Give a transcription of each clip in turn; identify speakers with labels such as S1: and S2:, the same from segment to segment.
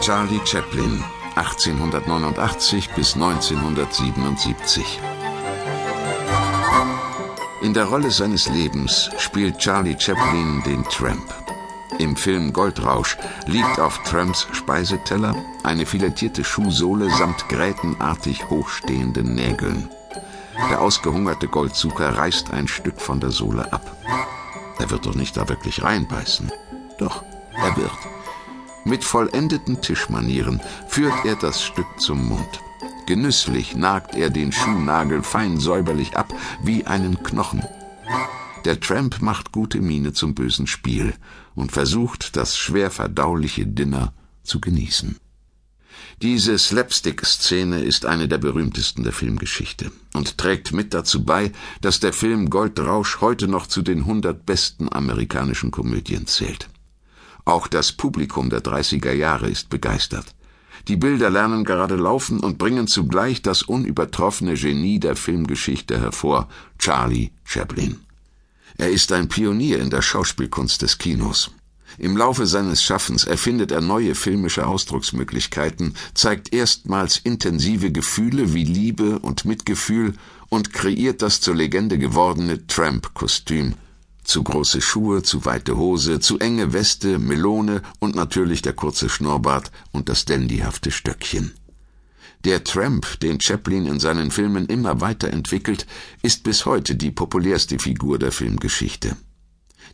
S1: Charlie Chaplin, 1889 bis 1977. In der Rolle seines Lebens spielt Charlie Chaplin den Tramp. Im Film Goldrausch liegt auf Tramps Speiseteller eine filettierte Schuhsohle samt grätenartig hochstehenden Nägeln. Der ausgehungerte Goldsucher reißt ein Stück von der Sohle ab. Er wird doch nicht da wirklich reinbeißen. Doch, er wird. Mit vollendeten Tischmanieren führt er das Stück zum Mund. Genüsslich nagt er den Schuhnagel fein säuberlich ab, wie einen Knochen. Der Tramp macht gute Miene zum bösen Spiel und versucht, das schwer verdauliche Dinner zu genießen. Diese Slapstick-Szene ist eine der berühmtesten der Filmgeschichte und trägt mit dazu bei, dass der Film Goldrausch heute noch zu den 100 besten amerikanischen Komödien zählt. Auch das Publikum der 30er Jahre ist begeistert. Die Bilder lernen gerade laufen und bringen zugleich das unübertroffene Genie der Filmgeschichte hervor, Charlie Chaplin. Er ist ein Pionier in der Schauspielkunst des Kinos. Im Laufe seines Schaffens erfindet er neue filmische Ausdrucksmöglichkeiten, zeigt erstmals intensive Gefühle wie Liebe und Mitgefühl und kreiert das zur Legende gewordene Tramp-Kostüm. Zu große Schuhe, zu weite Hose, zu enge Weste, Melone und natürlich der kurze Schnurrbart und das dandyhafte Stöckchen. Der Tramp, den Chaplin in seinen Filmen immer weiterentwickelt, ist bis heute die populärste Figur der Filmgeschichte.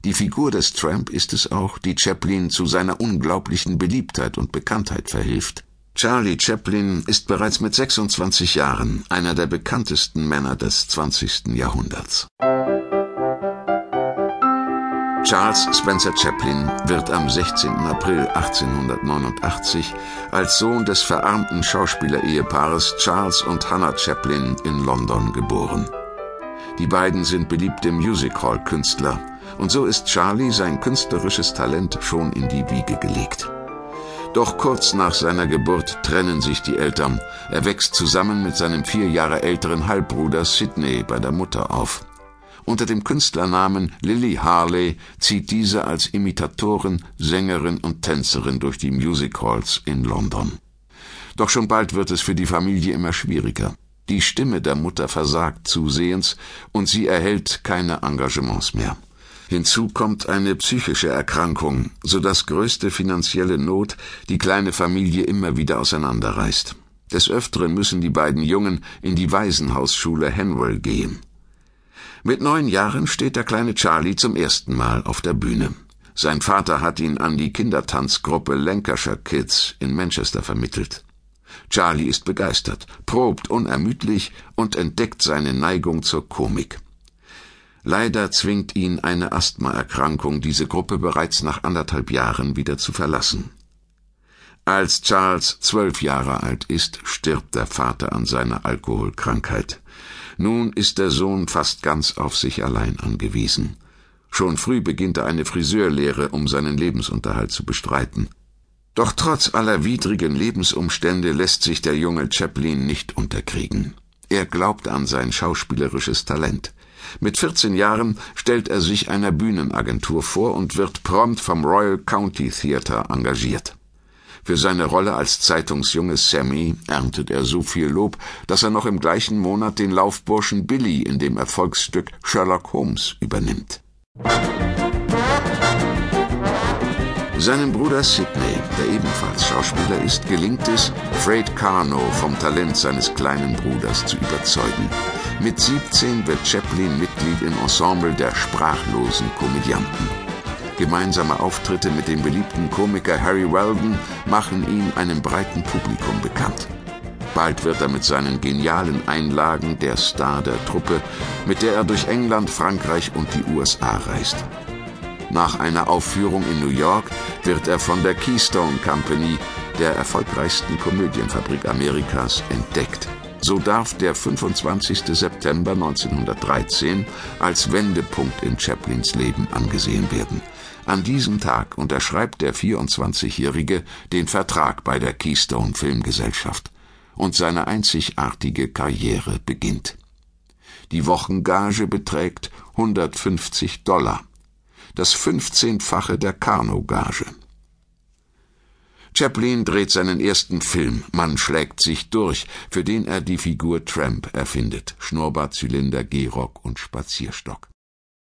S1: Die Figur des Tramp ist es auch, die Chaplin zu seiner unglaublichen Beliebtheit und Bekanntheit verhilft. Charlie Chaplin ist bereits mit 26 Jahren einer der bekanntesten Männer des 20. Jahrhunderts. Charles Spencer Chaplin wird am 16. April 1889 als Sohn des verarmten Schauspielerehepaars Charles und Hannah Chaplin in London geboren. Die beiden sind beliebte Music-Hall-Künstler und so ist Charlie sein künstlerisches Talent schon in die Wiege gelegt. Doch kurz nach seiner Geburt trennen sich die Eltern. Er wächst zusammen mit seinem vier Jahre älteren Halbbruder Sidney bei der Mutter auf. Unter dem Künstlernamen Lily Harley zieht diese als Imitatorin, Sängerin und Tänzerin durch die Music Halls in London. Doch schon bald wird es für die Familie immer schwieriger. Die Stimme der Mutter versagt zusehends und sie erhält keine Engagements mehr. Hinzu kommt eine psychische Erkrankung, so dass größte finanzielle Not die kleine Familie immer wieder auseinanderreißt. Des Öfteren müssen die beiden Jungen in die Waisenhausschule Henwell gehen. Mit neun Jahren steht der kleine Charlie zum ersten Mal auf der Bühne. Sein Vater hat ihn an die Kindertanzgruppe Lancashire Kids in Manchester vermittelt. Charlie ist begeistert, probt unermüdlich und entdeckt seine Neigung zur Komik. Leider zwingt ihn eine Asthmaerkrankung, diese Gruppe bereits nach anderthalb Jahren wieder zu verlassen. Als Charles zwölf Jahre alt ist, stirbt der Vater an seiner Alkoholkrankheit. Nun ist der Sohn fast ganz auf sich allein angewiesen. Schon früh beginnt er eine Friseurlehre, um seinen Lebensunterhalt zu bestreiten. Doch trotz aller widrigen Lebensumstände lässt sich der junge Chaplin nicht unterkriegen. Er glaubt an sein schauspielerisches Talent. Mit 14 Jahren stellt er sich einer Bühnenagentur vor und wird prompt vom Royal County Theatre engagiert. Für seine Rolle als Zeitungsjunge Sammy erntet er so viel Lob, dass er noch im gleichen Monat den Laufburschen Billy in dem Erfolgsstück Sherlock Holmes übernimmt. Seinem Bruder Sidney, der ebenfalls Schauspieler ist, gelingt es, Fred Carno vom Talent seines kleinen Bruders zu überzeugen. Mit 17 wird Chaplin Mitglied im Ensemble der sprachlosen Komödianten. Gemeinsame Auftritte mit dem beliebten Komiker Harry Weldon machen ihn einem breiten Publikum bekannt. Bald wird er mit seinen genialen Einlagen der Star der Truppe, mit der er durch England, Frankreich und die USA reist. Nach einer Aufführung in New York wird er von der Keystone Company, der erfolgreichsten Komödienfabrik Amerikas, entdeckt. So darf der 25. September 1913 als Wendepunkt in Chaplins Leben angesehen werden. An diesem Tag unterschreibt der 24-Jährige den Vertrag bei der Keystone Filmgesellschaft und seine einzigartige Karriere beginnt. Die Wochengage beträgt 150 Dollar, das 15-fache der Carno-Gage. Chaplin dreht seinen ersten Film Man schlägt sich durch, für den er die Figur Tramp erfindet. Schnurrbart, Zylinder, Gehrock und Spazierstock.